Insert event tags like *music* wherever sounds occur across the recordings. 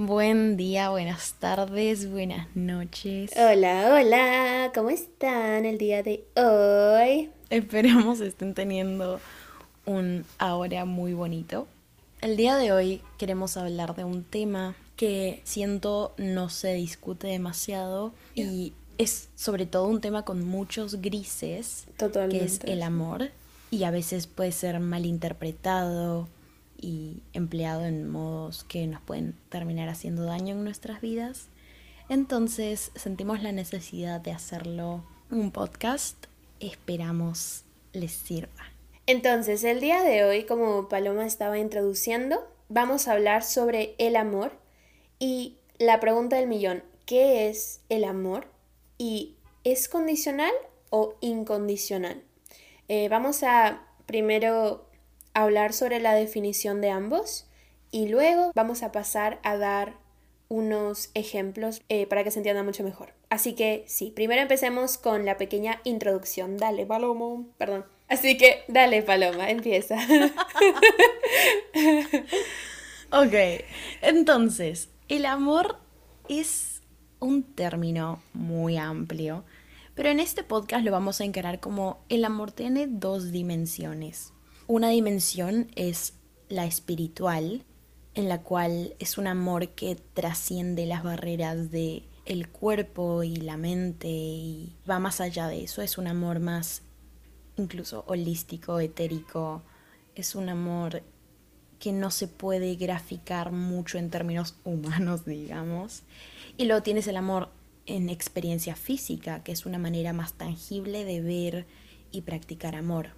Buen día, buenas tardes, buenas noches. Hola, hola, ¿cómo están el día de hoy? Esperamos estén teniendo un ahora muy bonito. El día de hoy queremos hablar de un tema que siento no se discute demasiado y es sobre todo un tema con muchos grises, Totalmente. que es el amor y a veces puede ser malinterpretado y empleado en modos que nos pueden terminar haciendo daño en nuestras vidas. Entonces sentimos la necesidad de hacerlo un podcast. Esperamos les sirva. Entonces, el día de hoy, como Paloma estaba introduciendo, vamos a hablar sobre el amor y la pregunta del millón, ¿qué es el amor? ¿Y es condicional o incondicional? Eh, vamos a primero hablar sobre la definición de ambos y luego vamos a pasar a dar unos ejemplos eh, para que se entienda mucho mejor. Así que sí, primero empecemos con la pequeña introducción. Dale, Paloma. Perdón. Así que dale, Paloma, empieza. *laughs* Ok, entonces, el amor es un término muy amplio, pero en este podcast lo vamos a encarar como el amor tiene dos dimensiones. Una dimensión es la espiritual, en la cual es un amor que trasciende las barreras de el cuerpo y la mente y va más allá de eso, es un amor más incluso holístico, etérico, es un amor que no se puede graficar mucho en términos *laughs* humanos, digamos. Y luego tienes el amor en experiencia física, que es una manera más tangible de ver y practicar amor.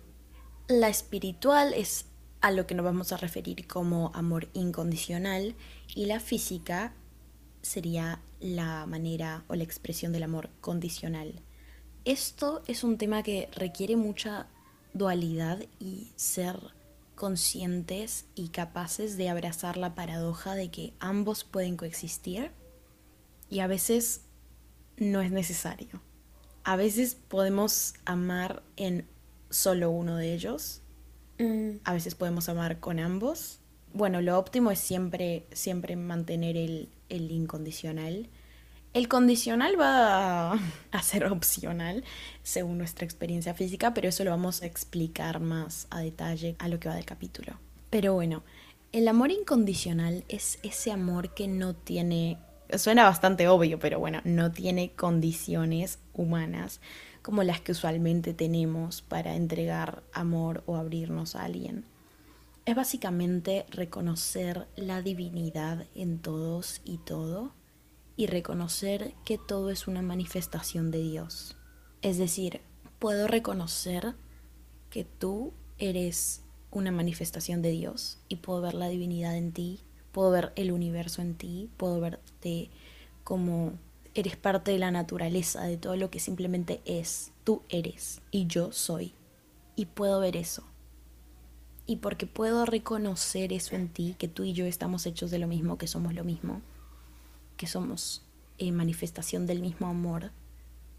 La espiritual es a lo que nos vamos a referir como amor incondicional y la física sería la manera o la expresión del amor condicional. Esto es un tema que requiere mucha dualidad y ser conscientes y capaces de abrazar la paradoja de que ambos pueden coexistir y a veces no es necesario. A veces podemos amar en solo uno de ellos, Mm, a veces podemos amar con ambos. Bueno, lo óptimo es siempre, siempre mantener el, el incondicional. El condicional va a, *laughs* a ser opcional según nuestra experiencia física, pero eso lo vamos a explicar más a detalle a lo que va del capítulo. Pero bueno, el amor incondicional es ese amor que no tiene, suena bastante obvio, pero bueno, no tiene condiciones humanas como las que usualmente tenemos para entregar amor o abrirnos a alguien. Es básicamente reconocer la divinidad en todos y todo y reconocer que todo es una manifestación de Dios. Es decir, puedo reconocer que tú eres una manifestación de Dios y puedo ver la divinidad en ti, puedo ver el universo en ti, puedo verte como eres parte de la naturaleza, de todo lo que simplemente es. Tú eres y yo soy. Y puedo ver eso. Y porque puedo reconocer eso en ti, que tú y yo estamos hechos de lo mismo, que somos lo mismo, que somos eh, manifestación del mismo amor,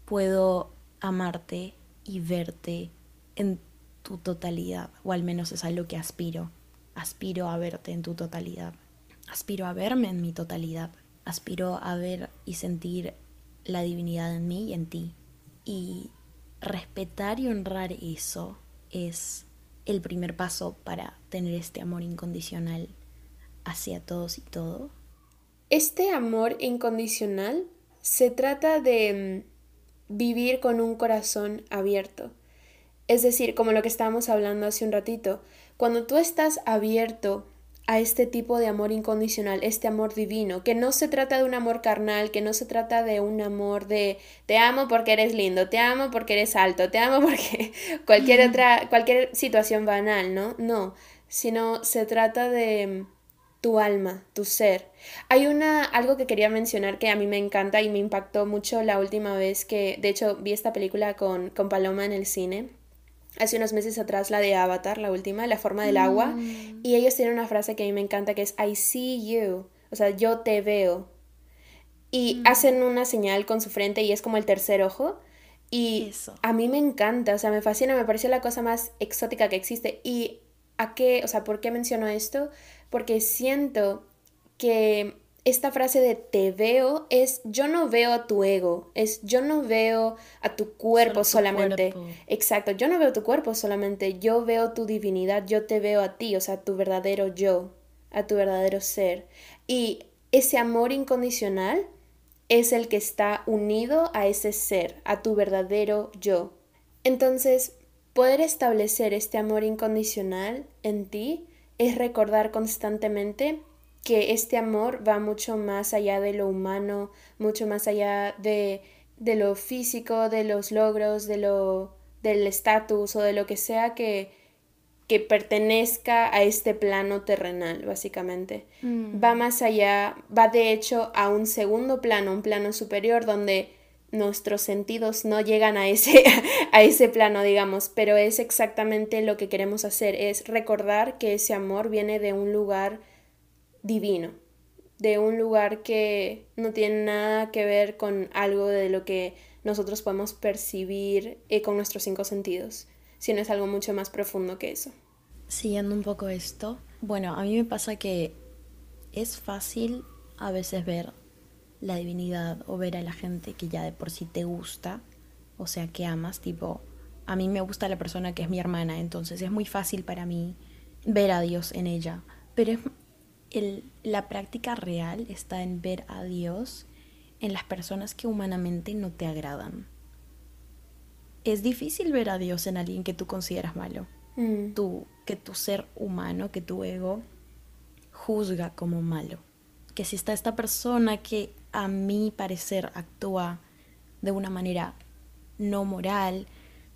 puedo amarte y verte en tu totalidad, o al menos es a lo que aspiro. Aspiro a verte en tu totalidad. Aspiro a verme en mi totalidad. Aspiro a ver y sentir la divinidad en mí y en ti. Y respetar y honrar eso es el primer paso para tener este amor incondicional hacia todos y todo. Este amor incondicional se trata de mm, vivir con un corazón abierto. Es decir, como lo que estábamos hablando hace un ratito, cuando tú estás abierto a este tipo de amor incondicional, este amor divino, que no se trata de un amor carnal, que no se trata de un amor de te amo porque eres lindo, te amo porque eres alto, te amo *laughs* porque cualquier otra, cualquier situación banal, ¿no? No, sino se trata de tu alma, tu ser. Hay una algo que quería mencionar que a mí me encanta y me impactó mucho la última vez que, de hecho, vi esta película con, con Paloma en el cine. Hace unos meses atrás la de Avatar, la última, La forma del agua. Mm. Y ellos tienen una frase que a mí me encanta que es I see you. O sea, yo te veo. Y mm. hacen una señal con su frente y es como el tercer ojo. Y a mí me encanta, o sea, me fascina, me parece la cosa más exótica que existe. ¿Y a qué, o sea, por qué menciono esto? Porque siento que esta frase de te veo es yo no veo a tu ego, es yo no veo a tu cuerpo solamente. Exacto, yo no veo tu cuerpo solamente, yo veo tu divinidad, yo te veo a ti, o sea, tu verdadero yo, a tu verdadero ser. Y ese amor incondicional es el que está unido a ese ser, a tu verdadero yo. Entonces, poder establecer este amor incondicional en ti es recordar constantemente que este amor va mucho más allá de lo humano, mucho más allá de, de lo físico, de los logros, de lo del estatus o de lo que sea que, que pertenezca a este plano terrenal, básicamente. Mm. Va más allá, va de hecho a un segundo plano, un plano superior, donde nuestros sentidos no llegan a ese, *laughs* a ese plano, digamos, pero es exactamente lo que queremos hacer, es recordar que ese amor viene de un lugar divino, de un lugar que no tiene nada que ver con algo de lo que nosotros podemos percibir eh, con nuestros cinco sentidos, sino es algo mucho más profundo que eso. Siguiendo un poco esto, bueno, a mí me pasa que es fácil a veces ver la divinidad o ver a la gente que ya de por sí te gusta, o sea, que amas, tipo, a mí me gusta la persona que es mi hermana, entonces es muy fácil para mí ver a Dios en ella, pero el, la práctica real está en ver a Dios en las personas que humanamente no te agradan. Es difícil ver a Dios en alguien que tú consideras malo. Mm. que tu ser humano, que tu ego, juzga como malo. Que si está esta persona que a mi parecer actúa de una manera no moral,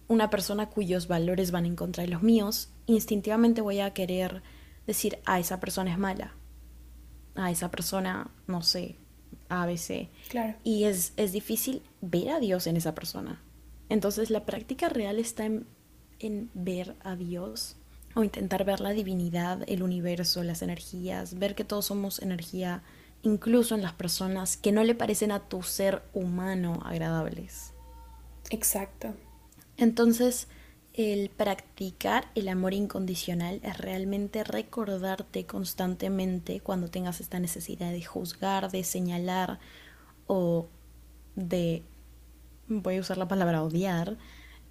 una persona cuyos valores van en contra de los míos, instintivamente voy a querer decir, ah, esa persona es mala. Ah, esa persona, no sé, ABC. Claro. Y es, es difícil ver a Dios en esa persona. Entonces la práctica real está en en ver a Dios o intentar ver la divinidad, el universo, las energías, ver que todos somos energía, incluso en las personas que no le parecen a tu ser humano agradables. Exacto. Entonces, el practicar el amor incondicional es realmente recordarte constantemente cuando tengas esta necesidad de juzgar, de señalar o de, voy a usar la palabra odiar,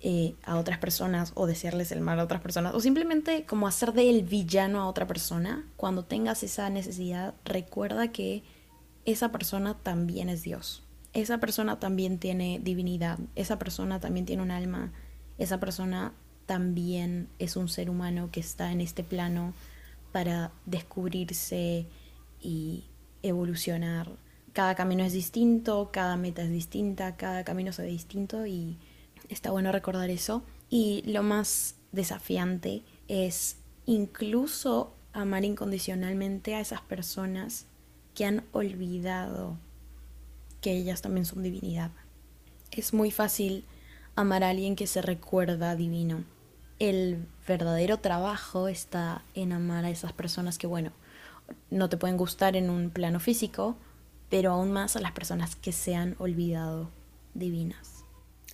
eh, a otras personas o desearles el mal a otras personas o simplemente como hacer de el villano a otra persona, cuando tengas esa necesidad, recuerda que esa persona también es Dios. Esa persona también tiene divinidad, esa persona también tiene un alma, esa persona también es un ser humano que está en este plano para descubrirse y evolucionar. Cada camino es distinto, cada meta es distinta, cada camino se ve distinto y Está bueno recordar eso. Y lo más desafiante es incluso amar incondicionalmente a esas personas que han olvidado que ellas también son divinidad. Es muy fácil amar a alguien que se recuerda divino. El verdadero trabajo está en amar a esas personas que, bueno, no te pueden gustar en un plano físico, pero aún más a las personas que se han olvidado divinas.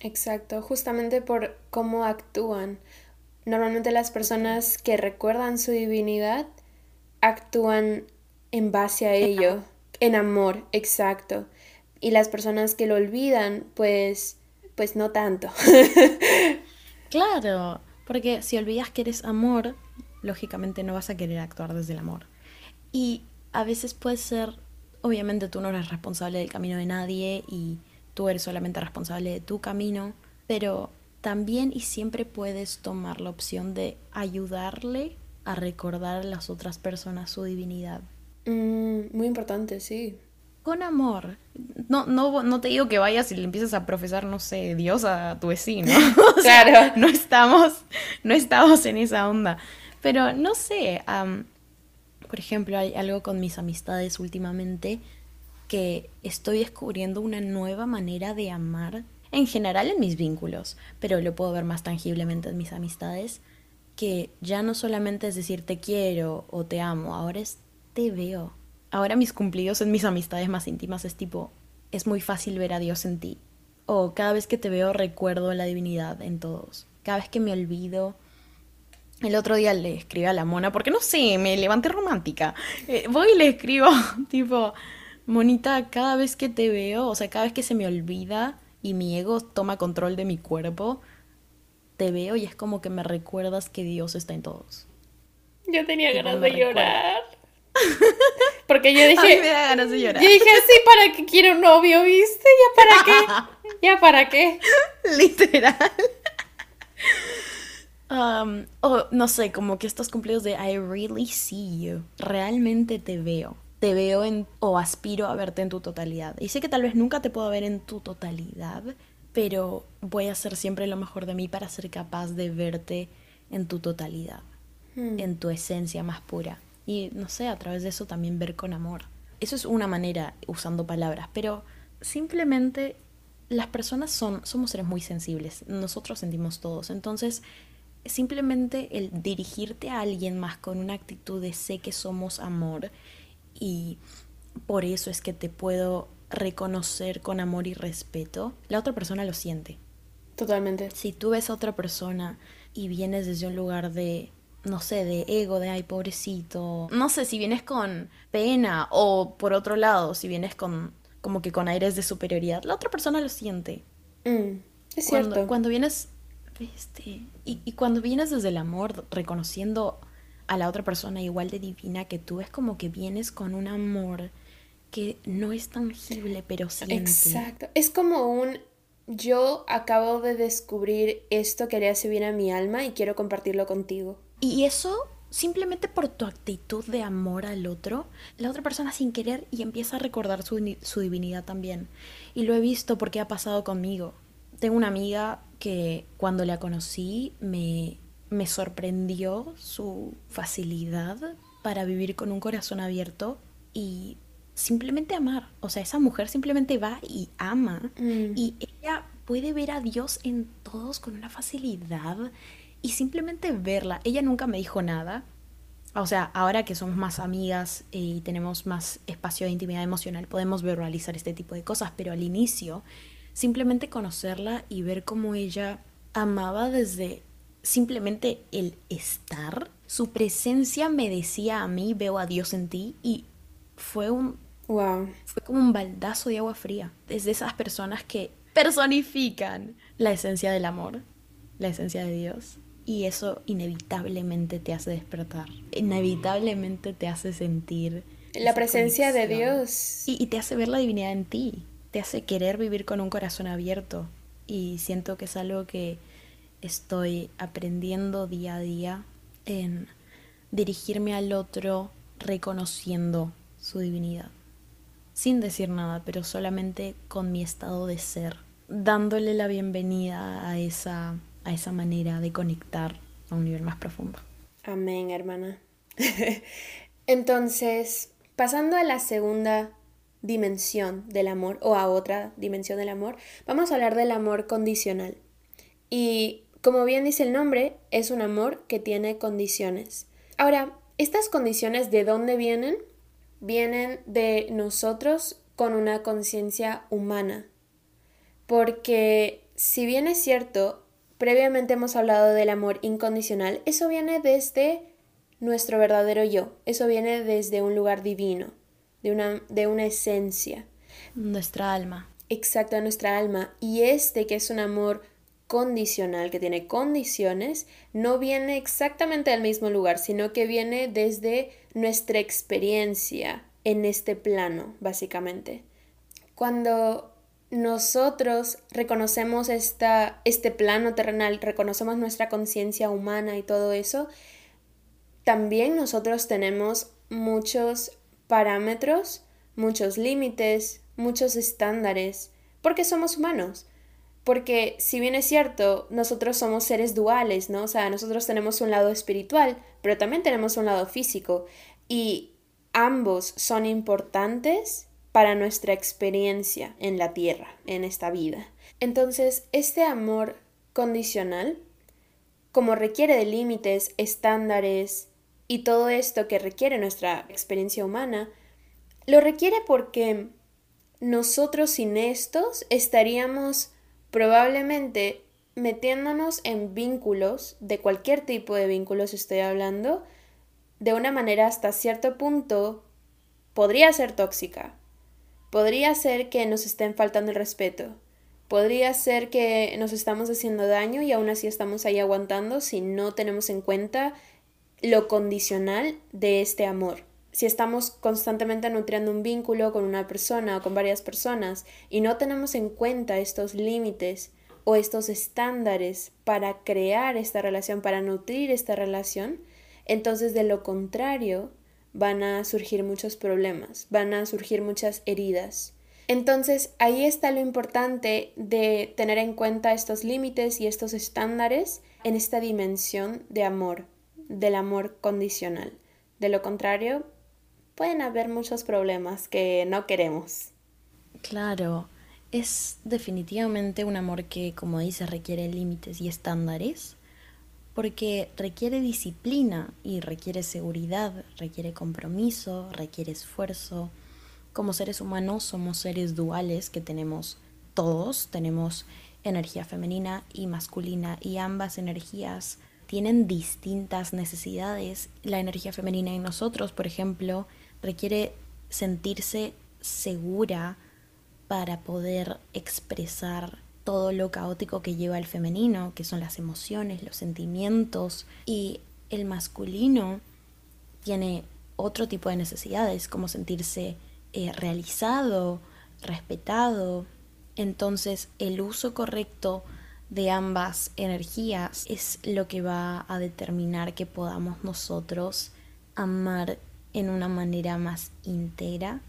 Exacto, justamente por cómo actúan. Normalmente las personas que recuerdan su divinidad actúan en base a ello, en amor, exacto. Y las personas que lo olvidan, pues, pues no tanto. claro, porque si olvidas que eres amor, lógicamente no vas a querer actuar desde el amor. Y a veces puede ser, obviamente tú no eres responsable del camino de nadie y tú eres solamente responsable de tu camino, pero también y siempre puedes tomar la opción de ayudarle a recordar a las otras personas su divinidad. Mm, muy importante, sí. Con amor. No, no, no te digo que vayas y le empieces a profesar, no sé, Dios a tu vecino. *laughs* claro. no estamos, no estamos en esa onda. Pero no sé, Por ejemplo, hay algo con mis amistades últimamente que estoy descubriendo una nueva manera de amar en general en mis vínculos, pero lo puedo ver más tangiblemente en mis amistades, que ya no solamente es decir te quiero o te amo, ahora es te veo. Ahora mis cumplidos en mis amistades más íntimas es tipo, es muy fácil ver a Dios en ti. O cada vez que te veo recuerdo la divinidad en todos. Cada vez que me olvido, el otro día le escribí a la mona, porque no sé, me levanté romántica. Eh, voy y le escribo, *laughs* tipo, Monita, cada vez que te veo, o sea, cada vez que se me olvida y mi ego toma control de mi cuerpo, te veo y es como que me recuerdas que Dios está en todos. Yo tenía ganas de llorar. Porque yo dije. me da ganas de llorar. Yo dije, sí, ¿para qué quiero un novio, viste? ¿Ya para qué? *laughs* ¿Ya para qué? Literal. Um, o no sé, como que estos cumplidos de I really see you. Realmente te veo. Te veo en, o aspiro a verte en tu totalidad. Y sé que tal vez nunca te puedo ver en tu totalidad, pero voy a hacer siempre lo mejor de mí para ser capaz de verte en tu totalidad, hmm. en tu esencia más pura. Y no sé, a través de eso también ver con amor. Eso es una manera usando palabras, pero simplemente las personas son, somos seres muy sensibles, nosotros sentimos todos, entonces simplemente el dirigirte a alguien más con una actitud de sé que somos amor y por eso es que te puedo reconocer con amor y respeto, la otra persona lo siente. Totalmente. Si tú ves a otra persona y vienes desde un lugar de, no sé, de ego, de ay, pobrecito, no sé, si vienes con pena o por otro lado, si vienes con como que con aires de superioridad, la otra persona lo siente. Mm, es cuando, cierto. Cuando vienes, este, y, y cuando vienes desde el amor, reconociendo a la otra persona igual de divina que tú, es como que vienes con un amor que no es tangible, pero siente. Exacto. Es como un yo acabo de descubrir esto que le hace bien a mi alma y quiero compartirlo contigo. Y eso simplemente por tu actitud de amor al otro, la otra persona sin querer y empieza a recordar su, su divinidad también. Y lo he visto porque ha pasado conmigo. Tengo una amiga que cuando la conocí me, me sorprendió su facilidad para vivir con un corazón abierto y simplemente amar. O sea, esa mujer simplemente va y ama. Mm. Y ella puede ver a Dios en todos con una facilidad y simplemente verla. Ella nunca me dijo nada. O sea, ahora que somos más amigas eh, y tenemos más espacio de intimidad emocional, podemos verbalizar este tipo de cosas, pero al inicio, simplemente conocerla y ver cómo ella amaba desde simplemente el estar, su presencia me decía a mí, veo a Dios en ti y fue un wow. fue como un baldazo de agua fría. Es de esas personas que personifican la esencia del amor, la esencia de Dios. Y eso inevitablemente te hace despertar. Inevitablemente te hace sentir. La presencia de Dios. Y, y, te hace ver la divinidad en ti. Te hace querer vivir con un corazón abierto. Y siento que es algo que estoy aprendiendo día a día en dirigirme al otro reconociendo su divinidad. Sin decir nada, pero solamente con mi estado de ser, dándole la bienvenida a esa, a esa manera de conectar a un nivel más profundo. Amén, hermana. *laughs* Entonces, pasando a la segunda dimensión del amor o a otra dimensión del amor, vamos a hablar del amor condicional. Y como bien dice el nombre, es un amor que tiene condiciones. Ahora, ¿estas condiciones de dónde vienen? vienen de nosotros con una conciencia humana. Porque si bien es cierto, previamente hemos hablado del amor incondicional, eso viene desde nuestro verdadero yo, eso viene desde un lugar divino, de una, de una esencia. Nuestra alma. Exacto, nuestra alma. Y este que es un amor condicional, que tiene condiciones, no viene exactamente del mismo lugar, sino que viene desde nuestra experiencia en este plano, básicamente. Cuando nosotros reconocemos esta, este plano terrenal, reconocemos nuestra conciencia humana y todo eso, también nosotros tenemos muchos parámetros, muchos límites, muchos estándares, porque somos humanos. Porque si bien es cierto, nosotros somos seres duales, ¿no? O sea, nosotros tenemos un lado espiritual, pero también tenemos un lado físico. y ambos son importantes para nuestra experiencia en la tierra, en esta vida. Entonces, este amor condicional, como requiere de límites, estándares y todo esto que requiere nuestra experiencia humana, lo requiere porque nosotros sin estos estaríamos probablemente metiéndonos en vínculos, de cualquier tipo de vínculos estoy hablando, de una manera hasta cierto punto podría ser tóxica. Podría ser que nos estén faltando el respeto. Podría ser que nos estamos haciendo daño y aún así estamos ahí aguantando si no tenemos en cuenta lo condicional de este amor. Si estamos constantemente nutriendo un vínculo con una persona o con varias personas y no tenemos en cuenta estos límites o estos estándares para crear esta relación, para nutrir esta relación, entonces de lo contrario van a surgir muchos problemas, van a surgir muchas heridas. Entonces ahí está lo importante de tener en cuenta estos límites y estos estándares en esta dimensión de amor, del amor condicional. De lo contrario, pueden haber muchos problemas que no queremos. Claro, es definitivamente un amor que, como dices, requiere límites y estándares, porque requiere disciplina y requiere seguridad, requiere compromiso, requiere esfuerzo. Como seres humanos somos seres duales que tenemos todos, tenemos energía femenina y masculina y ambas energías tienen distintas necesidades. La energía femenina en nosotros, por ejemplo, requiere sentirse segura para poder expresar todo lo caótico que lleva el femenino, que son las emociones, los sentimientos, y el masculino tiene otro tipo de necesidades, como sentirse eh, realizado, respetado. Entonces el uso correcto de ambas energías es lo que va a determinar que podamos nosotros amar en una manera más íntegra.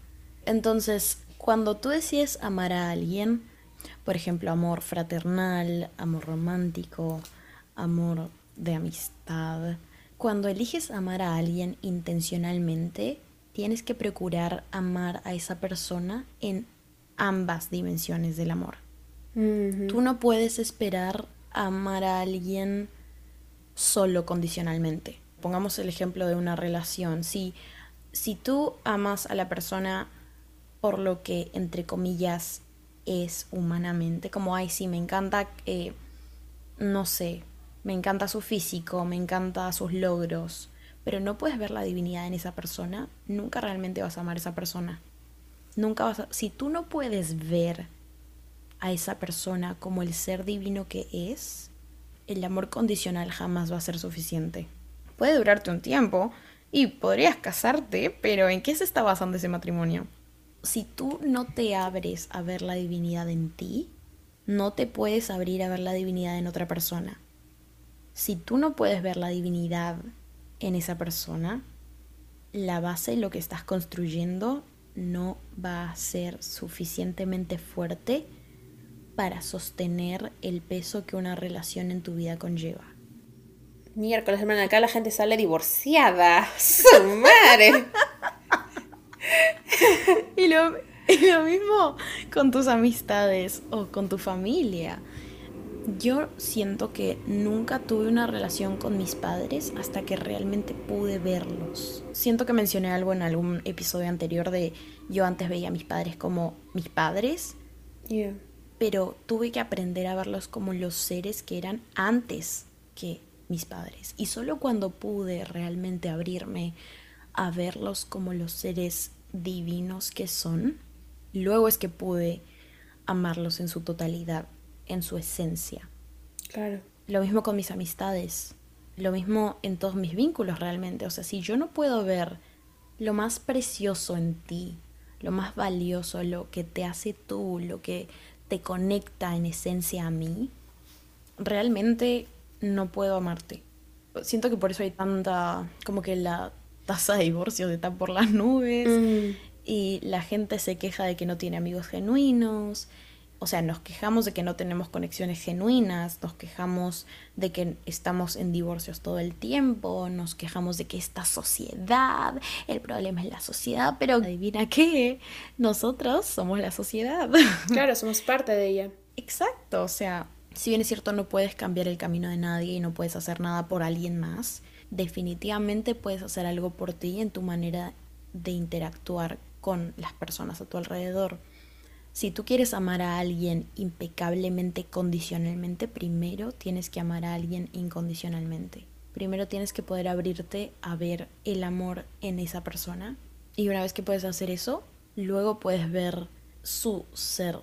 Entonces, cuando tú decides amar a alguien, por ejemplo, amor fraternal, amor romántico, amor de amistad. Cuando eliges amar a alguien intencionalmente, tienes que procurar amar a esa persona en ambas dimensiones del amor. Tú no puedes esperar amar a alguien solo condicionalmente. Pongamos el ejemplo de una relación. Si, si tú amas a la persona por lo que, entre comillas, es humanamente, como, ay, sí, me encanta, eh, no sé, me encanta su físico, me encanta sus logros, pero no puedes ver la divinidad en esa persona, nunca realmente vas a amar a esa persona. Nunca vas a, si tú no puedes ver a esa persona como el ser divino que es, el amor condicional jamás va a ser suficiente. Puede durarte un tiempo y podrías casarte, pero ¿en qué se está basando ese matrimonio? Si tú no te abres a ver la divinidad en ti, no te puedes abrir a ver la divinidad en otra persona. Si tú no puedes ver la divinidad en esa persona, la base, lo que estás construyendo, no va a ser suficientemente fuerte para sostener el peso que una relación en tu vida conlleva. Miércoles, hermana, acá la gente sale divorciada. *laughs* ¡Su madre! *laughs* *laughs* y, lo, lo mismo con tus amistades o con tu familia. Yo siento que nunca tuve una relación con mis padres hasta que realmente pude verlos. Siento que mencioné algo en algún episodio anterior de yo antes veía a mis padres como mis padres. Pero tuve que aprender a verlos como los seres que eran antes que mis padres. Y solo cuando pude realmente abrirme a verlos como los seres divinos que son, luego es que pude amarlos en su totalidad, en su esencia. Claro. Lo mismo con mis amistades, lo mismo en todos mis vínculos realmente. O sea, si yo no puedo ver lo más precioso en ti, lo más valioso, lo que te hace tú, lo que te conecta en esencia a mí, realmente no puedo amarte. Siento que por eso hay tanta, como que la tasa de divorcios está por las nubes mm. y la gente se queja de que no tiene amigos genuinos O sea, nos quejamos de que no tenemos conexiones genuinas, nos quejamos de que estamos en divorcios todo el tiempo, nos quejamos de que esta sociedad, el problema es la sociedad, pero adivina qué, nosotros somos la sociedad. *laughs* Claro, somos parte de ella. Exacto, o sea, si bien es cierto no puedes cambiar el camino de nadie y no puedes hacer nada por alguien más, definitivamente puedes hacer algo por ti en tu manera de interactuar con las personas a tu alrededor. Si tú quieres amar a alguien impecablemente, condicionalmente, primero tienes que amar a alguien incondicionalmente. Primero tienes que poder abrirte a ver el amor en esa persona. Y una vez que puedes hacer eso, luego puedes ver su ser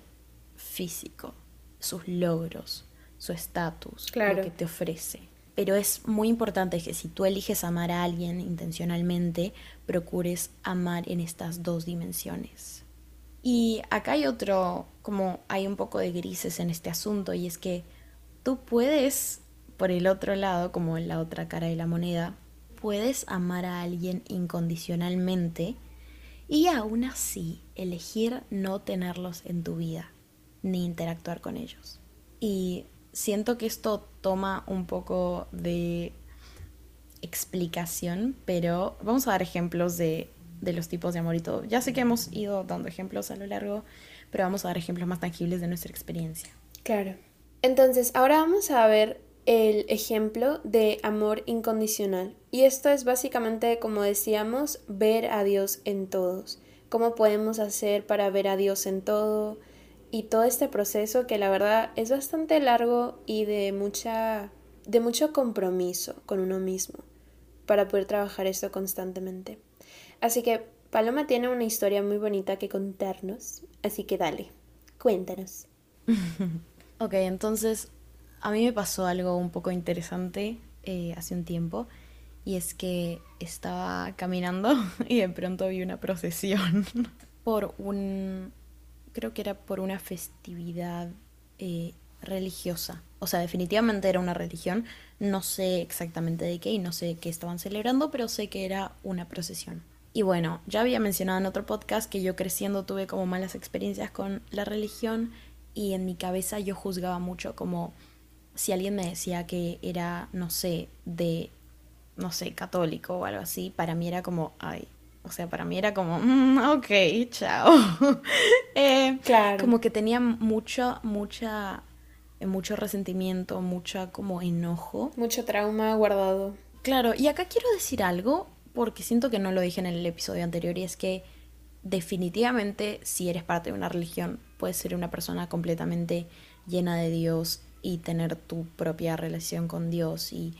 físico, sus logros, su estatus, lo que te ofrece. Pero es muy importante que si tú eliges amar a alguien intencionalmente, procures amar en estas dos dimensiones. Y acá hay otro, como hay un poco de grises en este asunto, y es que tú puedes, por el otro lado, como en la otra cara de la moneda, puedes amar a alguien incondicionalmente y aún así elegir no tenerlos en tu vida ni interactuar con ellos. Y siento que esto toma un poco de explicación, pero vamos a dar ejemplos de, de, los tipos de amor y todo. Ya sé que hemos ido dando ejemplos a lo largo, pero vamos a dar ejemplos más tangibles de nuestra experiencia. Claro. Entonces, ahora vamos a ver el ejemplo de amor incondicional. Y esto es básicamente, como decíamos, ver a Dios en todos. ¿Cómo podemos hacer para ver a Dios en todo? Y todo este proceso que la verdad es bastante largo y de mucha de mucho compromiso con uno mismo para poder trabajar esto constantemente. Así que Paloma tiene una historia muy bonita que contarnos, así que dale, cuéntanos. *laughs* ok, entonces a mí me pasó algo un poco interesante eh, hace un tiempo y es que estaba caminando *laughs* y de pronto vi una procesión *laughs* por un creo que era por una festividad eh, religiosa. O sea, definitivamente era una religión. No sé exactamente de qué y no sé qué estaban celebrando, pero sé que era una procesión. Y bueno, ya había mencionado en otro podcast que yo creciendo tuve como malas experiencias con la religión y en mi cabeza yo juzgaba mucho como si alguien me decía que era, no sé, de, no sé, católico o algo así, para mí era como, ay, o sea, para mí era como, mm, ok, chao. *laughs* Eh, claro. Como que tenía mucho, mucha, mucho resentimiento, mucha como enojo. Mucho trauma guardado. Claro, y acá quiero decir algo, porque siento que no lo dije en el episodio anterior, y es que definitivamente si eres parte de una religión, puedes ser una persona completamente llena de Dios y tener tu propia relación con Dios y,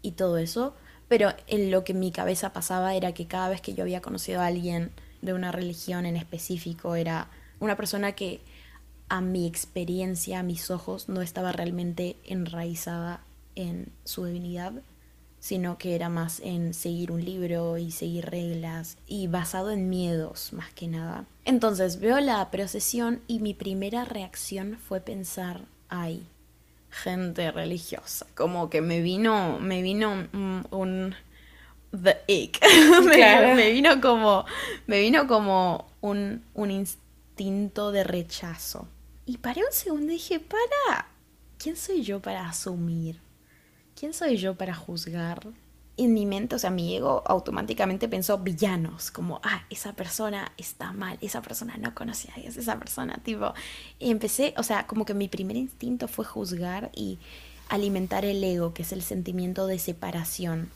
y todo eso pero en lo que mi cabeza pasaba era que cada vez que yo había conocido a alguien de una religión en específico, era una persona que a mi experiencia, a mis ojos, no estaba realmente enraizada en su divinidad, sino que era más en seguir un libro y seguir reglas y basado en miedos más que nada. Entonces veo la procesión y mi primera reacción fue pensar, ay, gente religiosa. Como que me vino, me vino un, the ick. *laughs* me, vino como, me vino como un, un instinto de rechazo. Y paré un segundo y dije, para, ¿quién soy yo para asumir? ¿Quién soy yo para juzgar? En mi mente, o sea, mi ego automáticamente pensó villanos, como, ah, esa persona está mal, esa persona no conocía a Dios, esa persona, tipo, y empecé, o sea, como que mi primer instinto fue juzgar y alimentar el ego, que es el sentimiento de separación.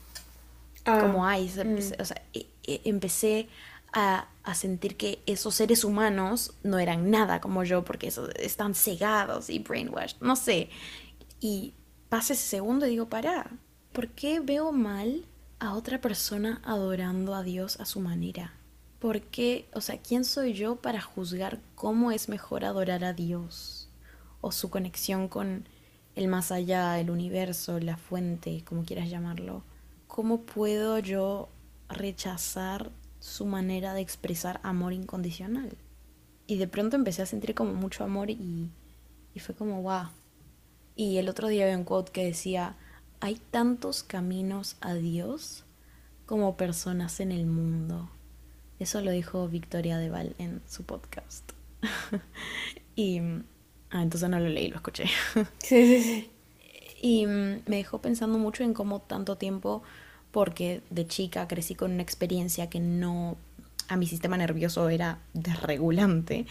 Ah, como, ay, mm. o sea, e, e, empecé a, a, sentir que esos seres humanos no eran nada como yo, porque eso, están cegados y brainwashed, no sé. Y pasa ese segundo y digo, para, ¿Por qué veo mal a otra persona adorando a Dios a su manera? ¿Por qué, o sea, quién soy yo para juzgar cómo es mejor adorar a Dios? O su conexión con el más allá, el universo, la fuente, como quieras llamarlo. ¿Cómo puedo yo rechazar su manera de expresar amor incondicional? Y de pronto empecé a sentir como mucho amor y, y fue como, wow. Y el otro día había un quote que decía, hay tantos caminos a Dios como personas en el mundo. Eso lo dijo Victoria Deval en su podcast. *laughs* y Ah, entonces no lo leí, lo escuché. *laughs* Sí, sí, sí. Y me dejó pensando mucho en cómo tanto tiempo, porque de chica crecí con una experiencia que no a mi sistema nervioso era desregulante,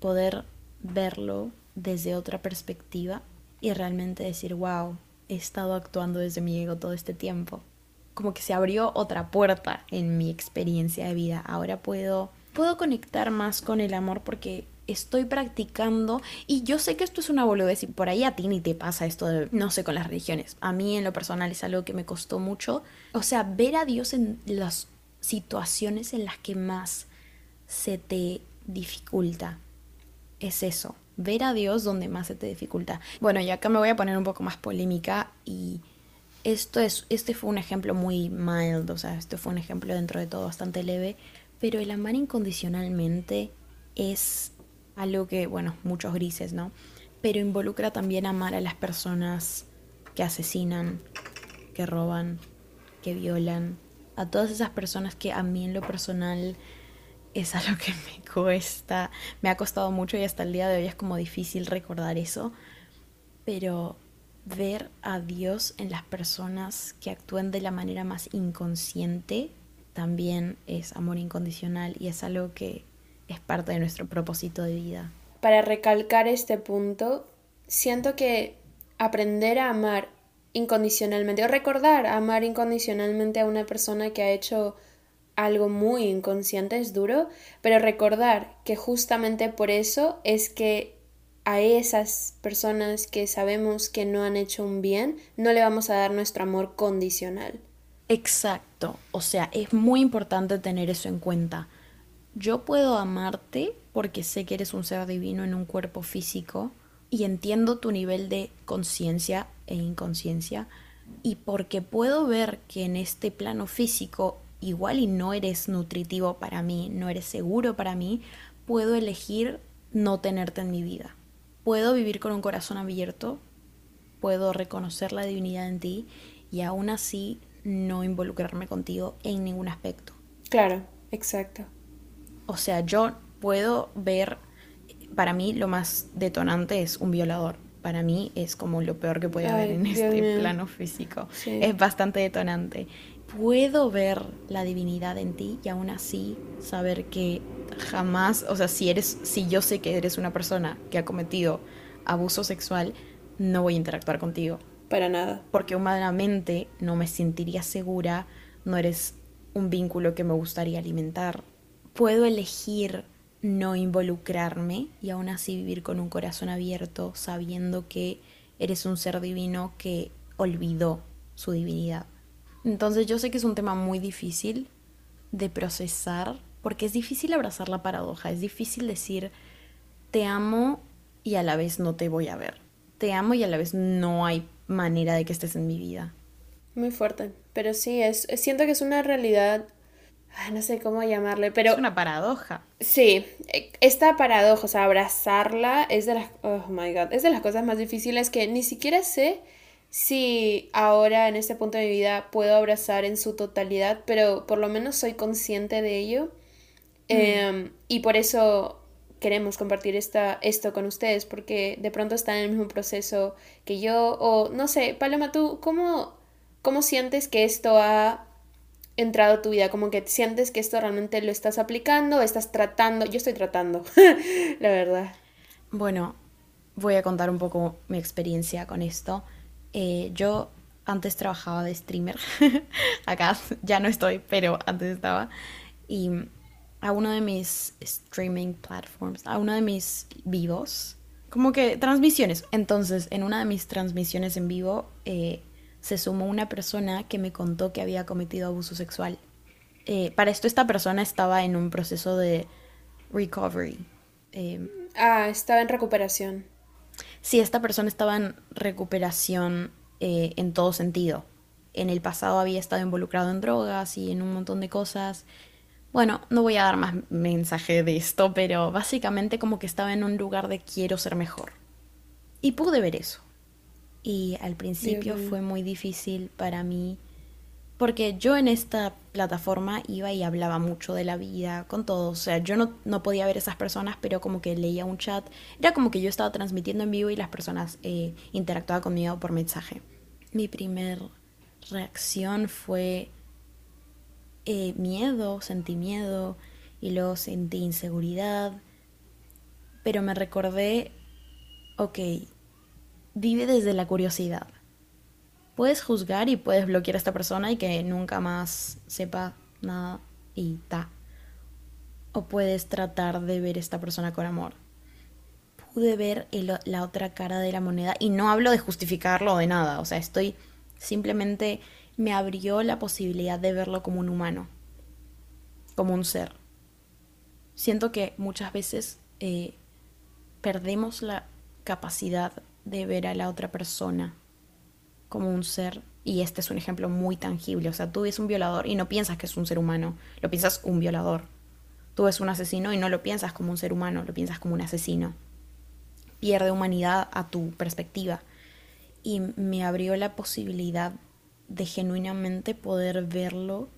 poder verlo desde otra perspectiva y realmente decir, wow, he estado actuando desde mi ego todo este tiempo. Como que se abrió otra puerta en mi experiencia de vida. Ahora puedo puedo conectar más con el amor porque estoy practicando y yo sé que esto es una boludez y por ahí a ti ni te pasa esto de, no sé, con las religiones. A mí en lo personal es algo que me costó mucho. O sea, ver a Dios en las situaciones en las que más se te dificulta. Es eso, ver a Dios donde más se te dificulta. Bueno, y acá me voy a poner un poco más polémica y esto es, este fue un ejemplo muy mild, o sea, este fue un ejemplo dentro de todo bastante leve, pero el amar incondicionalmente es algo que, bueno, muchos grises, ¿no? Pero involucra también amar a las personas que asesinan, que roban, que violan, a todas esas personas que a mí en lo personal es algo que me *laughs* cuesta, me ha costado mucho y hasta el día de hoy es como difícil recordar eso, pero ver a Dios en las personas que actúan de la manera más inconsciente también es amor incondicional y es algo que es parte de nuestro propósito de vida. Para recalcar este punto, siento que aprender a amar incondicionalmente o recordar amar incondicionalmente a una persona que ha hecho algo muy inconsciente es duro, pero recordar que justamente por eso es que a esas personas que sabemos que no han hecho un bien, no le vamos a dar nuestro amor condicional. Exacto, o sea, es muy importante tener eso en cuenta. Yo puedo amarte porque sé que eres un ser divino en un cuerpo físico y entiendo tu nivel de conciencia e inconsciencia y porque puedo ver que en este plano físico igual y no eres nutritivo para mí, no eres seguro para mí, puedo elegir no tenerte en mi vida. Puedo vivir con un corazón abierto, puedo reconocer la divinidad en ti y aún así no involucrarme contigo en ningún aspecto. Claro, exacto. O sea, yo puedo ver, para mí lo más detonante es un violador para mí es como lo peor que puede haber en este plano físico. Es bastante detonante. Puedo ver la divinidad en ti y aún así saber que jamás, o sea, si eres, si yo sé que eres una persona que ha cometido abuso sexual, no voy a interactuar contigo. Para nada. Porque humanamente no me sentiría segura, no eres un vínculo que me gustaría alimentar. Puedo elegir no involucrarme y aún así vivir con un corazón abierto sabiendo que eres un ser divino que olvidó su divinidad. Entonces yo sé que es un tema muy difícil de procesar porque es difícil abrazar la paradoja, es difícil decir te amo y a la vez no te voy a ver. Te amo y a la vez no hay manera de que estés en mi vida. Muy fuerte, pero sí, es, siento que es una realidad no sé cómo llamarle, pero... Es una paradoja. Sí, esta paradoja, o sea, abrazarla es de las... Oh my god, es de las cosas más difíciles que ni siquiera sé si ahora en este punto de mi vida puedo abrazar en su totalidad, pero por lo menos soy consciente de ello. Mm. Em, y por eso queremos compartir esta, esto con ustedes, porque de pronto están en el mismo proceso que yo, o no sé, Paloma, ¿tú cómo, cómo sientes que esto ha entrado a tu vida? Como que sientes que esto realmente lo estás aplicando, estás tratando. Yo estoy tratando, *laughs* la verdad. Bueno, voy a contar un poco mi experiencia con esto. Eh, yo antes trabajaba de streamer. *laughs* Acá ya no estoy, pero antes estaba. Y a uno de mis streaming platforms, a uno de mis vivos, como que transmisiones. Entonces, en una de mis transmisiones en vivo, eh, se sumó una persona que me contó que había cometido abuso sexual. Eh, para esto esta persona estaba en un proceso de recovery. Ah, estaba en recuperación. Sí, esta persona estaba en recuperación eh, en todo sentido. En el pasado había estado involucrado en drogas y en un montón de cosas. Bueno, no voy a dar más mensaje de esto, pero básicamente como que estaba en un lugar de quiero ser mejor. Y pude ver eso. Y al principio fue muy difícil para mí porque yo en esta plataforma iba y hablaba mucho de la vida con todos. O sea, yo no, no podía ver esas personas, pero como que leía un chat. Era como que yo estaba transmitiendo en vivo y las personas eh, interactuaban conmigo por mensaje. Mi primer reacción fue eh, miedo, sentí miedo y luego sentí inseguridad. Pero me recordé, ok, vive desde la curiosidad puedes juzgar y puedes bloquear a esta persona y que nunca más sepa nada y ta. O puedes tratar de ver a esta persona con amor. Pude ver la otra cara de la moneda y no hablo de justificarlo o de nada. O sea, estoy simplemente me abrió la posibilidad de verlo como un humano, como un ser. Siento que muchas veces eh, perdemos la capacidad de ver a la otra persona como un ser, y este es un ejemplo muy tangible, o sea, tú ves un violador y no piensas que es un ser humano, lo piensas un violador. Tú ves un asesino y no lo piensas como un ser humano, lo piensas como un asesino. Pierde humanidad a tu perspectiva. Y me abrió la posibilidad de genuinamente poder verlo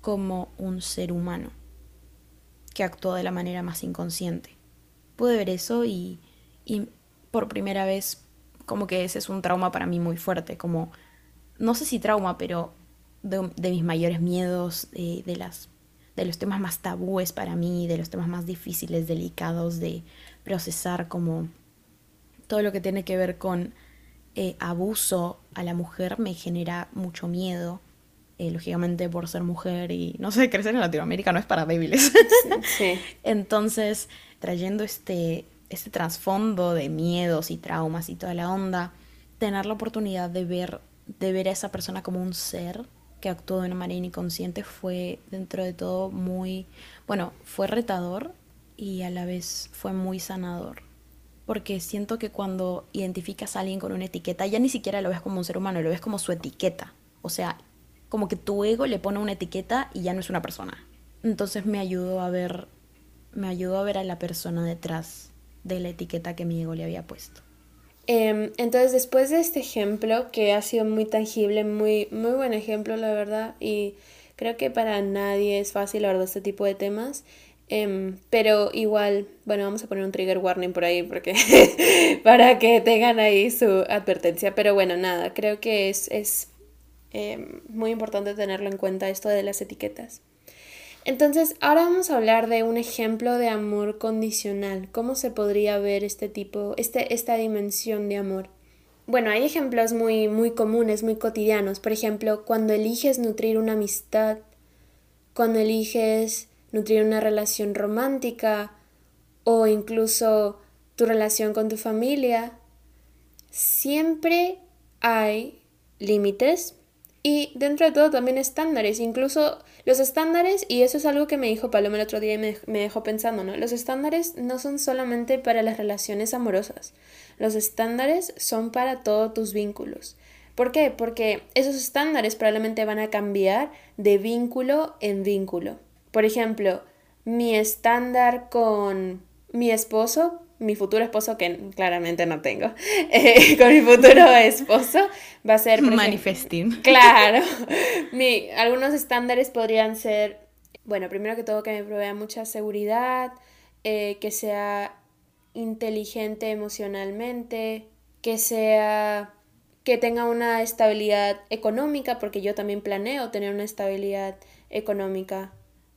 como un ser humano que actuó de la manera más inconsciente. Pude ver eso y, y por primera vez como que ese es un trauma para mí muy fuerte, como, no sé si trauma, pero de, mis mayores miedos, de, las, de los temas más tabúes para mí, de los temas más difíciles, delicados de procesar, como todo lo que tiene que ver con eh, abuso a la mujer me genera mucho miedo. Eh, lógicamente por ser mujer y no sé, crecer en Latinoamérica no es para débiles. Sí. *laughs* Entonces, trayendo este, este trasfondo de miedos y traumas y toda la onda, tener la oportunidad de ver, de ver a esa persona como un ser que actuó de una manera inconsciente fue dentro de todo muy, bueno, fue retador y a la vez fue muy sanador. Porque siento que cuando identificas a alguien con una etiqueta, ya ni siquiera lo ves como un ser humano, lo ves como su etiqueta. O sea, como que tu ego le pone una etiqueta y ya no es una persona. Entonces me ayudó a ver, me ayudó a ver a la persona detrás de la etiqueta que mi ego le había puesto. Em, entonces, después de este ejemplo, que ha sido muy tangible, muy, muy buen ejemplo, la verdad, y creo que para nadie es fácil hablar de este tipo de temas, em, pero igual, bueno, vamos a poner un trigger warning por ahí porque *laughs* para que tengan ahí su advertencia, pero bueno, nada, creo que es, es em, muy importante tenerlo en cuenta esto de las etiquetas. Entonces, ahora vamos a hablar de un ejemplo de amor condicional. ¿Cómo se podría ver este tipo, este, esta dimensión de amor? Bueno, hay ejemplos muy, muy comunes, muy cotidianos. Por ejemplo, cuando eliges nutrir una amistad, cuando eliges nutrir una relación romántica o incluso tu relación con tu familia, siempre hay límites y dentro de todo también estándares. Incluso los estándares, y eso es algo que me dijo Paloma el otro día y me, dejó pensando, ¿no? Los estándares no son solamente para las relaciones amorosas, los estándares son para todos tus vínculos. ¿Por qué? Porque esos estándares probablemente van a cambiar de vínculo en vínculo. Por ejemplo, mi estándar con mi esposo mi futuro esposo, que claramente no tengo, *laughs* eh, con mi futuro esposo, va a ser... Manifesting. *laughs* Claro. Mi, algunos estándares podrían ser, bueno, primero que todo que me provea mucha seguridad, eh, que sea inteligente emocionalmente, que sea que tenga una estabilidad económica, porque yo también planeo tener una estabilidad económica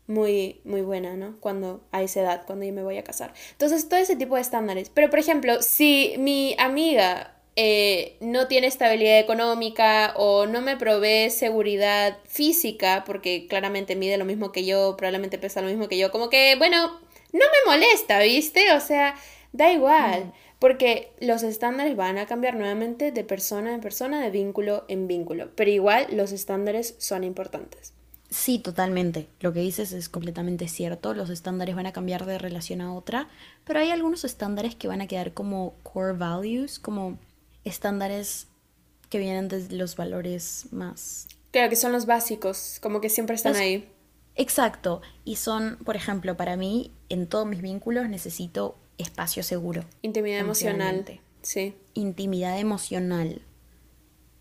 muy, muy buena, ¿no? Cuando a esa edad, cuando yo me voy a casar. Entonces, todo ese tipo de estándares. Pero, por ejemplo, si mi amiga eh, no tiene estabilidad económica o no me provee seguridad física, porque claramente mide lo mismo que yo, probablemente pesa lo mismo que yo, como que, bueno, no me molesta, ¿viste? O sea, da igual. Porque los estándares van a cambiar nuevamente de persona en persona, de vínculo en vínculo. Pero igual los estándares son importantes. Sí, totalmente. Lo que dices es completamente cierto. Los estándares van a cambiar de relación a otra, pero hay algunos estándares que van a quedar como core values, como estándares que vienen de los valores más... Claro, que son los básicos, como que siempre están ahí. Exacto. Y son, por ejemplo, para mí, en todos mis vínculos necesito espacio seguro. Intimidad emocional. Sí. Intimidad emocional.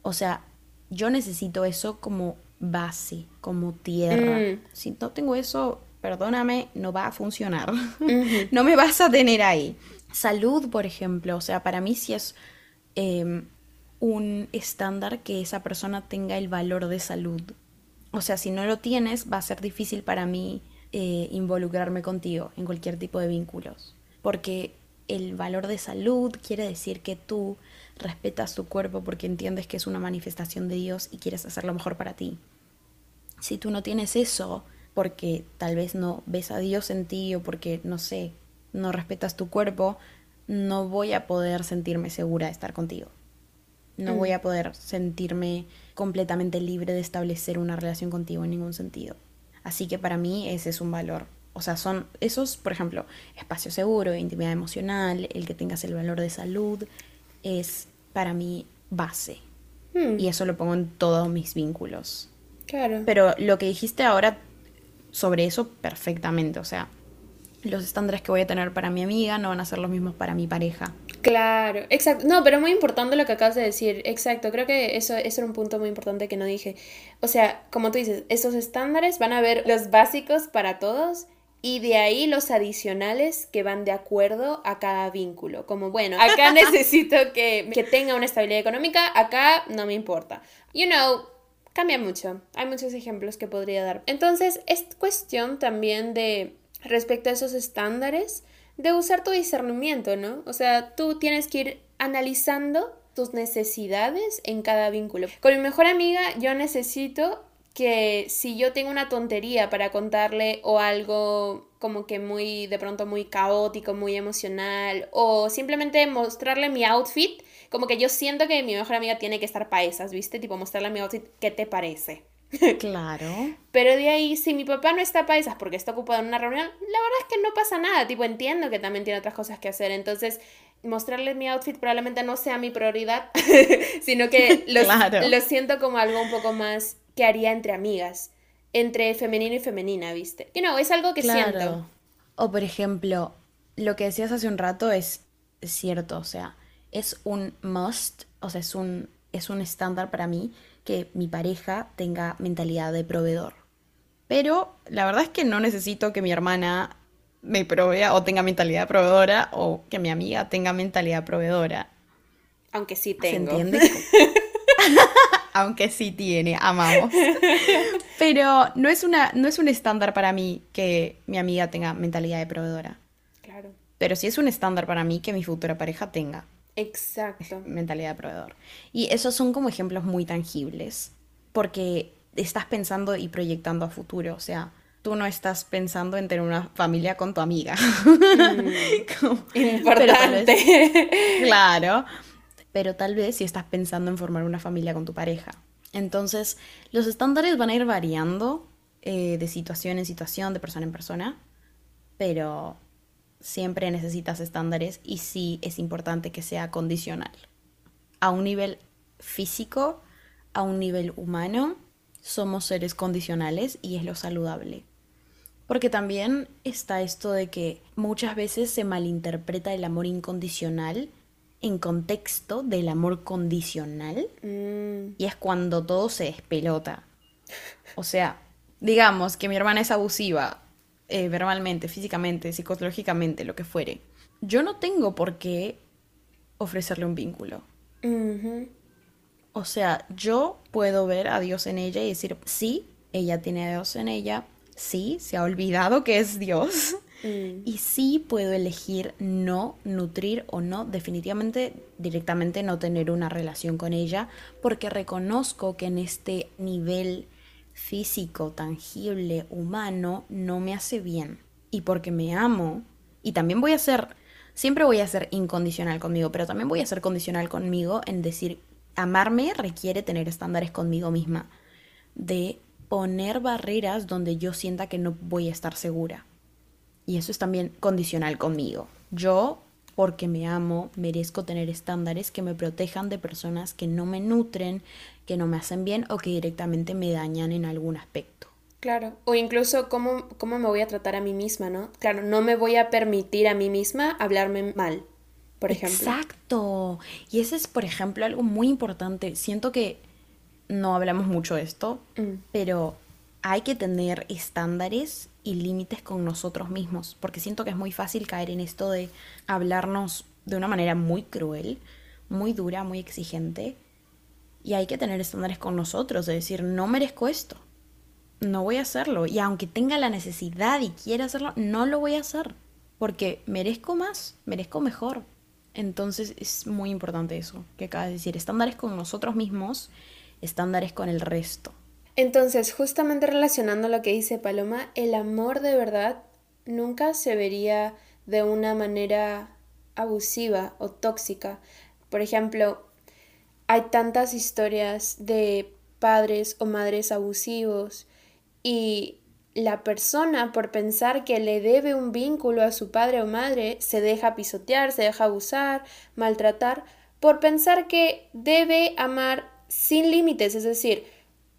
O sea, yo necesito eso como base, como tierra. Mm. Si no tengo eso, perdóname, no va a funcionar. *laughs* no me vas a tener ahí. Salud, por ejemplo, o sea, para mí sí es em, un estándar que esa persona tenga el valor de salud. O sea, si no lo tienes, va a ser difícil para mí eh, involucrarme contigo en cualquier tipo de vínculos. Porque el valor de salud quiere decir que tú respetas tu cuerpo porque entiendes que es una manifestación de Dios y quieres hacer lo mejor para ti. Si tú no tienes eso, porque tal vez no ves a Dios en ti o porque, no sé, no respetas tu cuerpo, no voy a poder sentirme segura de estar contigo. No voy a poder sentirme completamente libre de establecer una relación contigo en ningún sentido. Así que para mí ese es un valor. O sea, son esos, por ejemplo, espacio seguro, intimidad emocional, el que tengas el valor de salud, es para mí base. Hmm, Y eso lo pongo en todos mis vínculos. claro. Pero lo que dijiste ahora sobre eso, perfectamente. O sea, los estándares que voy a tener para mi amiga no van a ser los mismos para mi pareja. Claro, exacto. No, pero muy importante lo que acabas de decir. Exacto, creo que eso, eso era un punto muy importante que no dije. O sea, como tú dices, esos estándares van a ver los básicos para todos y de ahí los adicionales que van de acuerdo a cada vínculo. Como, bueno, *laughs* acá necesito que, que tenga una estabilidad económica, acá no me importa. You know, cambia mucho. Hay muchos ejemplos que podría dar. Entonces, es cuestión también de, respecto a esos estándares, de usar tu discernimiento, ¿no? O sea, tú tienes que ir analizando tus necesidades en cada vínculo. Con mi mejor amiga yo necesito que si yo tengo una tontería para contarle o algo como que muy de pronto muy caótico, muy emocional o simplemente mostrarle mi outfit, como que yo siento que mi mejor amiga tiene que estar para esas, ¿viste? Tipo mostrarle mi outfit, ¿qué te parece? *laughs* Claro. Pero de ahí, si mi papá no está para esas porque está ocupado en una reunión, la verdad es que no pasa nada. Tipo, entiendo que también tiene otras cosas que hacer. Entonces, mostrarle mi outfit probablemente no sea mi prioridad, *laughs* sino que lo, Claro. lo siento como algo un poco más que haría entre amigas. Entre femenino y femenina, ¿viste? Y no, es algo que siento. O por ejemplo, lo que decías hace un rato es cierto, o sea, es un must, o sea, es un, es un estándar para mí que mi pareja tenga mentalidad de proveedor. Pero la verdad es que no necesito que mi hermana me provea o tenga mentalidad proveedora o que mi amiga tenga mentalidad proveedora. Aunque sí ¿Se tengo. entiende? *laughs* Aunque sí tiene, amamos. *laughs* Pero no es una, no es un estándar para mí que mi amiga tenga mentalidad de proveedora. Claro. Pero sí es un estándar para mí que mi futura pareja tenga Exacto. *laughs* mentalidad de proveedor. Y esos son como ejemplos muy tangibles. Porque estás pensando y proyectando a futuro. O sea, tú no estás pensando en tener una familia con tu amiga. *laughs* Como- pero tal vez- Importante. Claro. Pero tal vez si estás pensando en formar una familia con tu pareja. Entonces, los estándares van a ir variando eh, de situación en situación, de persona en persona. Pero siempre necesitas estándares y sí es importante que sea condicional. A un nivel físico, a un nivel humano, somos seres condicionales y es lo saludable. Porque también está esto de que muchas veces se malinterpreta el amor incondicional en contexto del amor condicional Mm, y es cuando todo se despelota. O sea, digamos que mi hermana es abusiva eh, verbalmente, físicamente, psicológicamente, lo que fuere. Yo no tengo por qué ofrecerle un vínculo. O sea, yo puedo ver a Dios en ella y decir, sí, ella tiene a Dios en ella, sí, se ha olvidado que es Dios. Mm, Y sí puedo elegir no nutrir o no, definitivamente directamente no tener una relación con ella, porque reconozco que en este nivel físico, tangible, humano, no me hace bien. Y porque me amo, y también voy a ser, siempre voy a ser incondicional conmigo, pero también voy a ser condicional conmigo en decir, amarme requiere tener estándares conmigo misma, de poner barreras donde yo sienta que no voy a estar segura. Y eso es también condicional conmigo. Yo, porque me amo, merezco tener estándares que me protejan de personas que no me nutren, que no me hacen bien o que directamente me dañan en algún aspecto. Claro. O incluso cómo, cómo me voy a tratar a mí misma, ¿no? Claro, no me voy a permitir a mí misma hablarme mal, por ejemplo. Exacto. Y ese es, por ejemplo, algo muy importante. Siento que no hablamos mucho de esto, Mm. pero hay que tener estándares y límites con nosotros mismos, porque siento que es muy fácil caer en esto de hablarnos de una manera muy cruel, muy dura, muy exigente, y hay que tener estándares con nosotros, de decir, no merezco esto, no voy a hacerlo, y aunque tenga la necesidad y quiera hacerlo, no lo voy a hacer, porque merezco más, merezco mejor. Entonces es muy importante eso, que acaba de decir, estándares con nosotros mismos, estándares con el resto. Entonces, justamente relacionando lo que dice Paloma, el amor de verdad nunca se vería de una manera abusiva o tóxica. Por ejemplo, hay tantas historias de padres o madres abusivos y la persona por pensar que le debe un vínculo a su padre o madre se deja pisotear, se deja abusar, maltratar, por pensar que debe amar sin límites, es decir,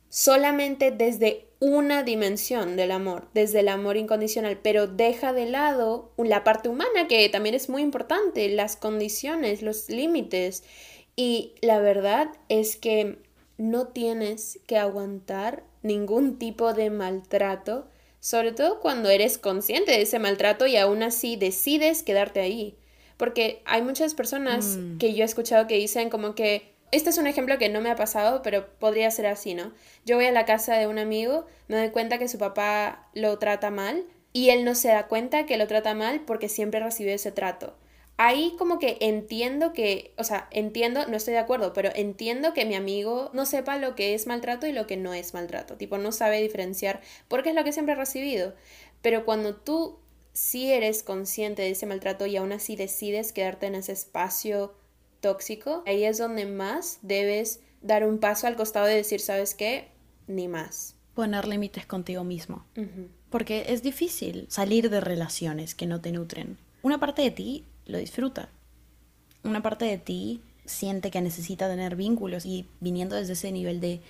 solamente desde una dimensión del amor, desde el amor incondicional, pero deja de lado la parte humana que también es muy importante, las condiciones, los límites. Y la verdad es que no tienes que aguantar ningún tipo de maltrato, sobre todo cuando eres consciente de ese maltrato y aún así decides quedarte ahí. Porque hay muchas personas Mm. que yo he escuchado que dicen como que, este es un ejemplo que no me ha pasado, pero podría ser así, ¿no? Yo voy a la casa de un amigo, me doy cuenta que su papá lo trata mal y él no se da cuenta que lo trata mal porque siempre recibió ese trato. Ahí como que entiendo que, o sea, entiendo, no estoy de acuerdo, pero entiendo que mi amigo no sepa lo que es maltrato y lo que no es maltrato. Tipo, no sabe diferenciar porque es lo que siempre ha recibido. Pero cuando tú sí eres consciente de ese maltrato y aún así decides quedarte en ese espacio tóxico, ahí es donde más debes dar un paso al costado de decir, ¿sabes qué? Ni más. Poner límites contigo mismo. Porque es difícil salir de relaciones que no te nutren. Una parte de ti lo disfruta. Una parte de ti siente que necesita tener vínculos y viniendo desde ese nivel de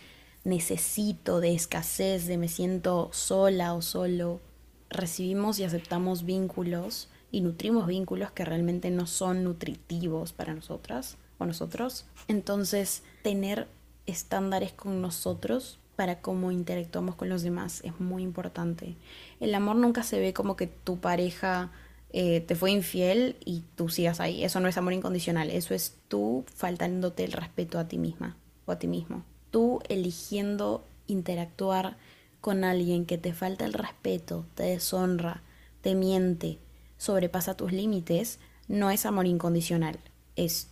necesito, de escasez, de me siento sola o solo, recibimos y aceptamos vínculos y nutrimos vínculos que realmente no son nutritivos para nosotras o nosotros. Entonces, tener estándares con nosotros para cómo interactuamos con los demás es muy importante. El amor nunca se ve como que tu pareja eh, te fue infiel y tú sigas ahí. Eso no es amor incondicional, eso es tú faltándote el respeto a ti misma o a ti mismo. Tú eligiendo interactuar con alguien que te falta el respeto, te deshonra, te miente, sobrepasa tus límites, no es amor incondicional. Es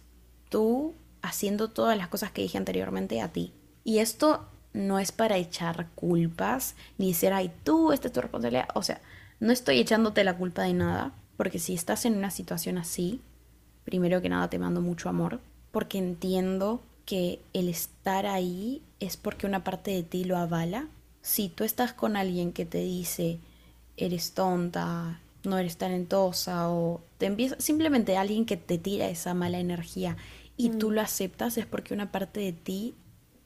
tú haciendo todas las cosas que dije anteriormente a ti. Y esto no es para echar culpas, ni decir, ay, tú, esta es tu responsabilidad. O sea, no estoy echándote la culpa de nada, porque si estás en una situación así, primero que nada te mando mucho amor, porque entiendo que el estar ahí es porque una parte de ti lo avala. Si tú estás con alguien que te dice, eres tonta, no eres talentosa, o te empieza, simplemente alguien que te tira esa mala energía y tú lo aceptas, es porque una parte de ti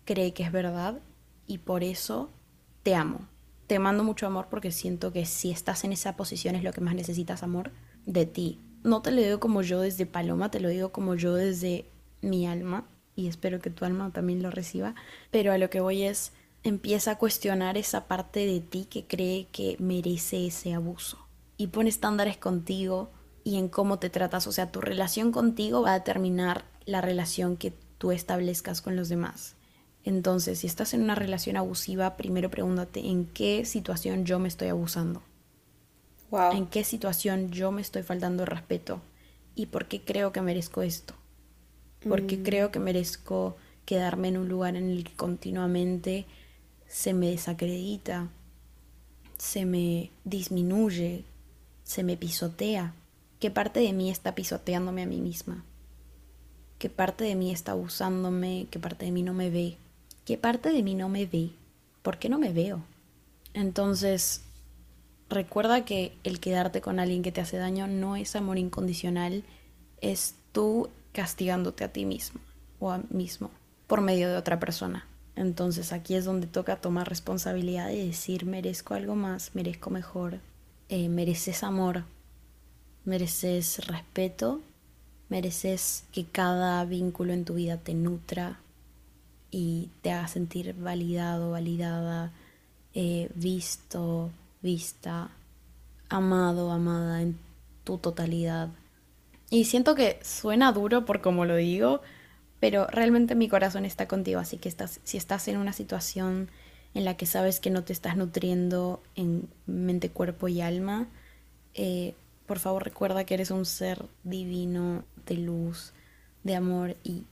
cree que es verdad y por eso te amo. Te mando mucho amor porque siento que si estás en esa posición es lo que más necesitas amor de ti. No te lo digo como yo desde Paloma, te lo digo como yo desde mi alma y espero que tu alma también lo reciba, pero a lo que voy es empieza a cuestionar esa parte de ti que cree que merece ese abuso y pone estándares contigo y en cómo te tratas, o sea, tu relación contigo va a determinar la relación que tú establezcas con los demás. Entonces, si estás en una relación abusiva, primero pregúntate en qué situación yo me estoy abusando, Wow. en qué situación yo me estoy faltando el respeto y por qué creo que merezco esto, por qué creo que merezco quedarme en un lugar en el que continuamente se me desacredita, se me disminuye, se me pisotea. ¿Qué parte de mí está pisoteándome a mí misma? ¿Qué parte de mí está abusándome? ¿Qué parte de mí no me ve? ¿Qué parte de mí no me ve? ¿Por qué no me veo? Entonces, recuerda que el quedarte con alguien que te hace daño no es amor incondicional, es tú castigándote a ti mismo o a mismo por medio de otra persona. Entonces aquí es donde toca tomar responsabilidad y decir merezco algo más, merezco mejor, eh, mereces amor, mereces respeto, mereces que cada vínculo en tu vida te nutra, y te haga sentir validado, validada, eh, visto, vista, amado, amada en tu totalidad. Y siento que suena duro por como lo digo, pero realmente mi corazón está contigo, así que si estás en una situación en la que sabes que no te estás nutriendo en mente, cuerpo y alma, eh, por favor recuerda que eres un ser divino, de luz, de amor y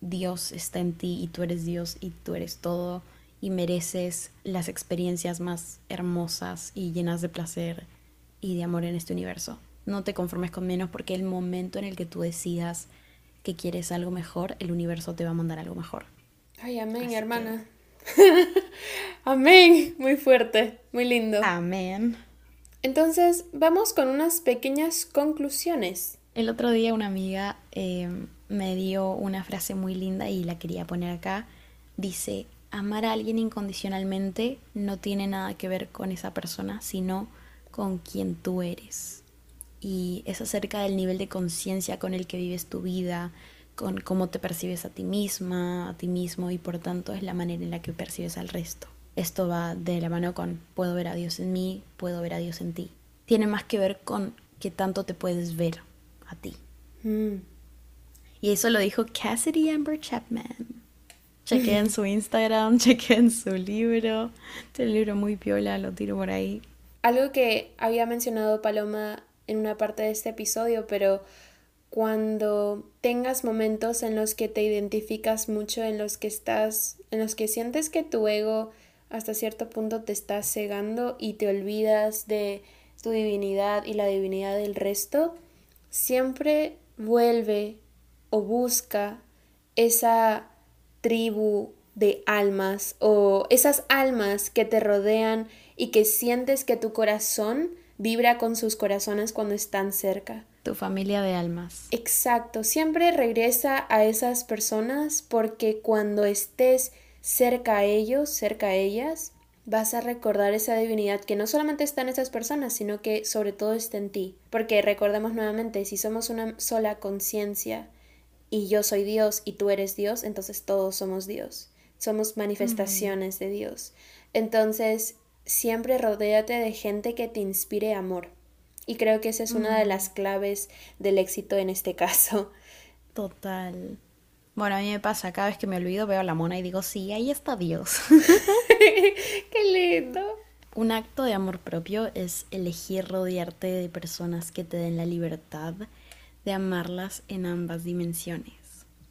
Dios está en ti y tú eres Dios y tú eres todo y mereces las experiencias más hermosas y llenas de placer y de amor en este universo. No te conformes con menos porque el momento en el que tú decidas que quieres algo mejor, el universo te va a mandar algo mejor. Ay, amén, hermana. *laughs* amén, muy fuerte, muy lindo. Amén. Entonces, vamos con unas pequeñas conclusiones. El otro día una amiga em, me dio una frase muy linda y la quería poner acá. Dice, amar a alguien incondicionalmente no tiene nada que ver con esa persona, sino con quien tú eres. Y es acerca del nivel de conciencia con el que vives tu vida, con cómo te percibes a ti misma, a ti mismo, y por tanto es la manera en la que percibes al resto. Esto va de la mano con puedo ver a Dios en mí, puedo ver a Dios en ti. Tiene más que ver con qué tanto te puedes ver a ti. Mm. Y eso lo dijo Cassidy Amber Chapman. Chequé *laughs* en su Instagram, *laughs* chequé en su libro. Este libro muy piola, lo tiro por ahí. Algo que había mencionado Paloma en una parte de este episodio, pero cuando tengas momentos en los que te identificas mucho, en los que estás, en los que sientes que tu ego hasta cierto punto te estás cegando y te olvidas de tu divinidad y la divinidad del resto, siempre vuelve o busca esa tribu de almas o esas almas que te rodean y que sientes que tu corazón vibra con sus corazones cuando están cerca. Tu familia de almas. Exacto, siempre regresa a esas personas porque cuando estés cerca a ellos, cerca a ellas, vas a recordar esa divinidad que no solamente está en esas personas, sino que sobre todo está en ti. Porque recordemos nuevamente, si somos una sola conciencia y yo soy Dios y tú eres Dios, entonces todos somos Dios. Somos manifestaciones de Dios. Entonces, siempre rodéate de gente que te inspire amor. Y creo que esa es una de las claves del éxito en este caso. Total. Bueno, a mí me pasa, cada vez que me olvido veo a la mona y digo, sí, ahí está Dios. *laughs* Qué lindo. Un acto de amor propio es elegir rodearte de personas que te den la libertad de amarlas en ambas dimensiones.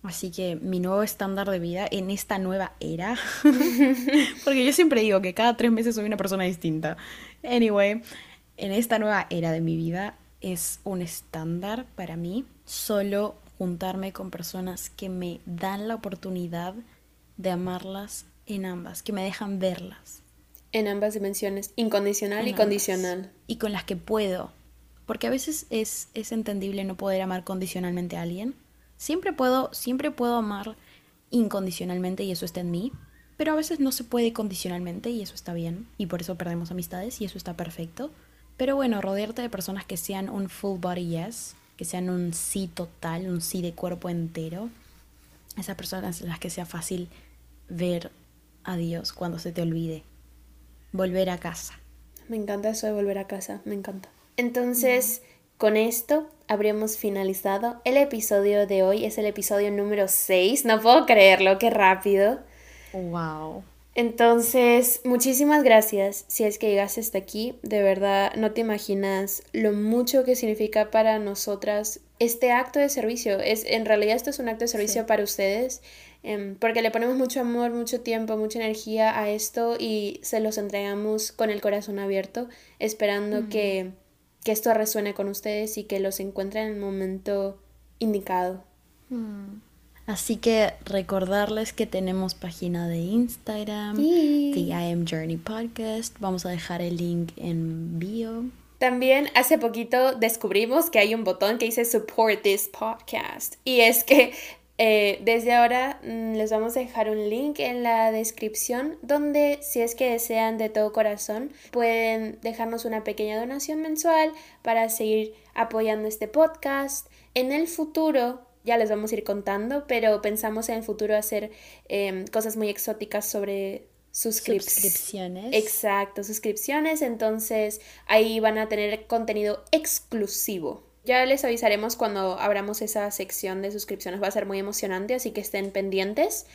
Así que mi nuevo estándar de vida en esta nueva era, *laughs* porque yo siempre digo que cada tres meses soy una persona distinta. Anyway, en esta nueva era de mi vida es un estándar para mí solo juntarme con personas que me dan la oportunidad de amarlas en ambas, que me dejan verlas. En ambas dimensiones, incondicional y condicional. Y con las que puedo. Porque a veces es, es entendible no poder amar condicionalmente a alguien. Siempre puedo, siempre puedo amar incondicionalmente y eso está en mí. Pero a veces no se puede condicionalmente y eso está bien. Y por eso perdemos amistades y eso está perfecto. Pero bueno, rodearte de personas que sean un full body yes que sean un sí total, un sí de cuerpo entero. Esas personas las que sea fácil ver a Dios cuando se te olvide. Volver a casa. Me encanta eso de volver a casa, me encanta. Entonces, con esto habríamos finalizado el episodio de hoy. Es el episodio número 6. No puedo creerlo, qué rápido. Wow. Entonces, muchísimas gracias si es que llegaste hasta aquí. De verdad, no te imaginas lo mucho que significa para nosotras este acto de servicio. Es, en realidad esto es un acto de servicio para ustedes, em, porque le ponemos mucho amor, mucho tiempo, mucha energía a esto y se los entregamos con el corazón abierto, esperando que, que, esto resuene con ustedes y que los encuentren en el momento indicado. Mm. Así que recordarles que tenemos página de Instagram, The I Am Journey Podcast. Vamos a dejar el link en bio. También hace poquito descubrimos que hay un botón que dice Support this podcast. Y es que eh, desde ahora mm, les vamos a dejar un link en la descripción donde si es que desean de todo corazón pueden dejarnos una pequeña donación mensual para seguir apoyando este podcast. En el futuro ya les vamos a ir contando, pero pensamos en el futuro hacer em, cosas muy exóticas sobre suscripciones. Exacto, suscripciones, entonces ahí van a tener contenido exclusivo. Ya les avisaremos cuando abramos esa sección de suscripciones, va a ser muy emocionante, así que estén pendientes.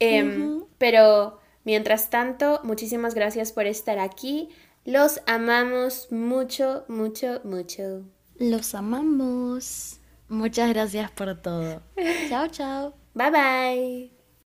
Em, pero mientras tanto, muchísimas gracias por estar aquí. Los amamos mucho, mucho, mucho. Los amamos. Muchas gracias por todo. *laughs* chao, chao. Bye bye.